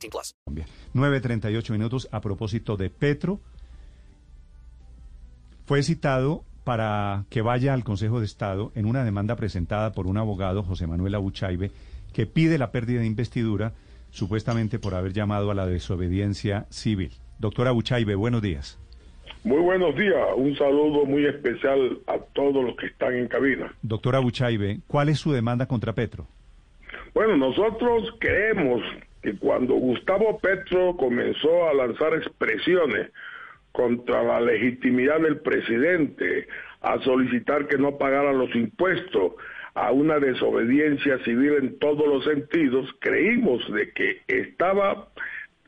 18 plus. Colombia. 9.38 minutos a propósito de Petro. Fue citado para que vaya al Consejo de Estado en una demanda presentada por un abogado, José Manuel Abuchaibe, que pide la pérdida de investidura supuestamente por haber llamado a la desobediencia civil. Doctor Abuchaibe, buenos días. Muy buenos días, un saludo muy especial a todos los que están en cabina. Doctor Abuchaibe, ¿cuál es su demanda contra Petro? Bueno, nosotros creemos que cuando Gustavo Petro comenzó a lanzar expresiones contra la legitimidad del presidente, a solicitar que no pagara los impuestos, a una desobediencia civil en todos los sentidos, creímos de que estaba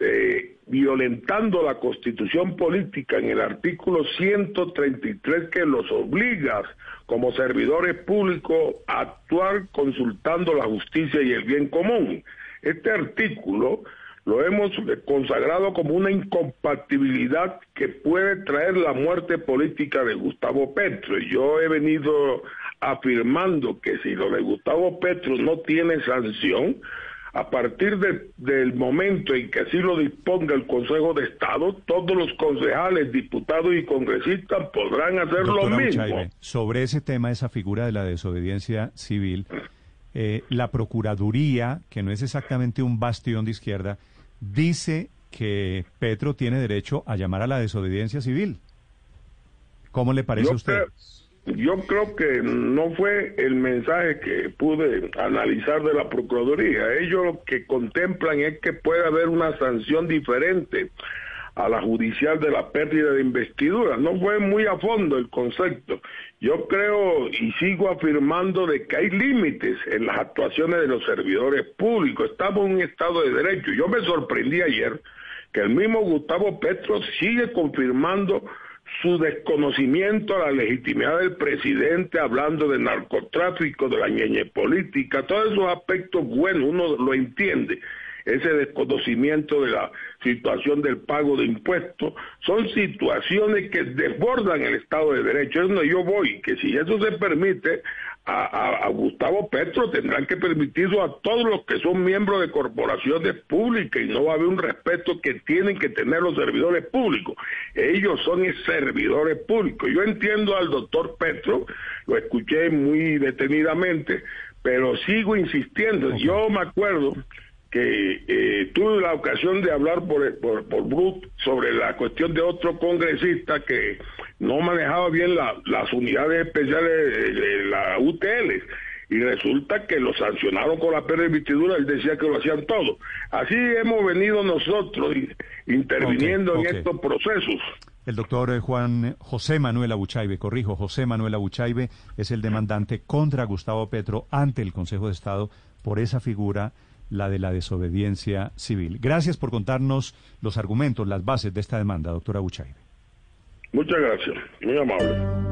eh, violentando la constitución política en el artículo 133 que los obliga como servidores públicos a actuar consultando la justicia y el bien común. Este artículo lo hemos consagrado como una incompatibilidad que puede traer la muerte política de Gustavo Petro. Yo he venido afirmando que si lo de Gustavo Petro no tiene sanción, a partir de, del momento en que así lo disponga el Consejo de Estado, todos los concejales, diputados y congresistas podrán hacer lo mismo. Sobre ese tema, esa figura de la desobediencia civil, eh, la Procuraduría, que no es exactamente un bastión de izquierda, dice que Petro tiene derecho a llamar a la desobediencia civil. ¿Cómo le parece Yo a usted? creo- yo creo que no fue el mensaje que pude analizar de la Procuraduría. Ellos lo que contemplan es que puede haber una sanción diferente a la judicial de la pérdida de investidura. No fue muy a fondo el concepto. Yo creo y sigo afirmando de que hay límites en las actuaciones de los servidores públicos. Estamos en un Estado de Derecho. Yo me sorprendí ayer que el mismo Gustavo Petro sigue confirmando su desconocimiento a la legitimidad del presidente, hablando de narcotráfico, de la ñeñe política, todos esos aspectos buenos, uno lo entiende. Ese desconocimiento de la situación del pago de impuestos, son situaciones que desbordan el Estado de Derecho. Es donde yo voy, que si eso se permite, a, a- a Gustavo Petro tendrán que permitirlo a todos los que son miembros de corporaciones públicas y no va a haber un respeto que tienen que tener los servidores públicos. Ellos son servidores públicos. Yo entiendo al doctor Petro, lo escuché muy detenidamente, pero sigo insistiendo. Yo me acuerdo que eh, tuve la ocasión de hablar por, por, por Brut sobre la cuestión de otro congresista que no manejaba bien la- las unidades especiales de, de la UTL y resulta que lo sancionaron con la pérdida de investidura, él decía que lo hacían todo. Así hemos venido nosotros in- interviniendo Ok, ok. en estos procesos. El doctor Juan José Manuel Abuchaibe, corrijo, José Manuel Abuchaibe es el demandante contra Gustavo Petro ante el Consejo de Estado por esa figura, la de la desobediencia civil. Gracias por contarnos los argumentos, las bases de esta demanda, doctor Abuchaibe. Muchas gracias, muy amable.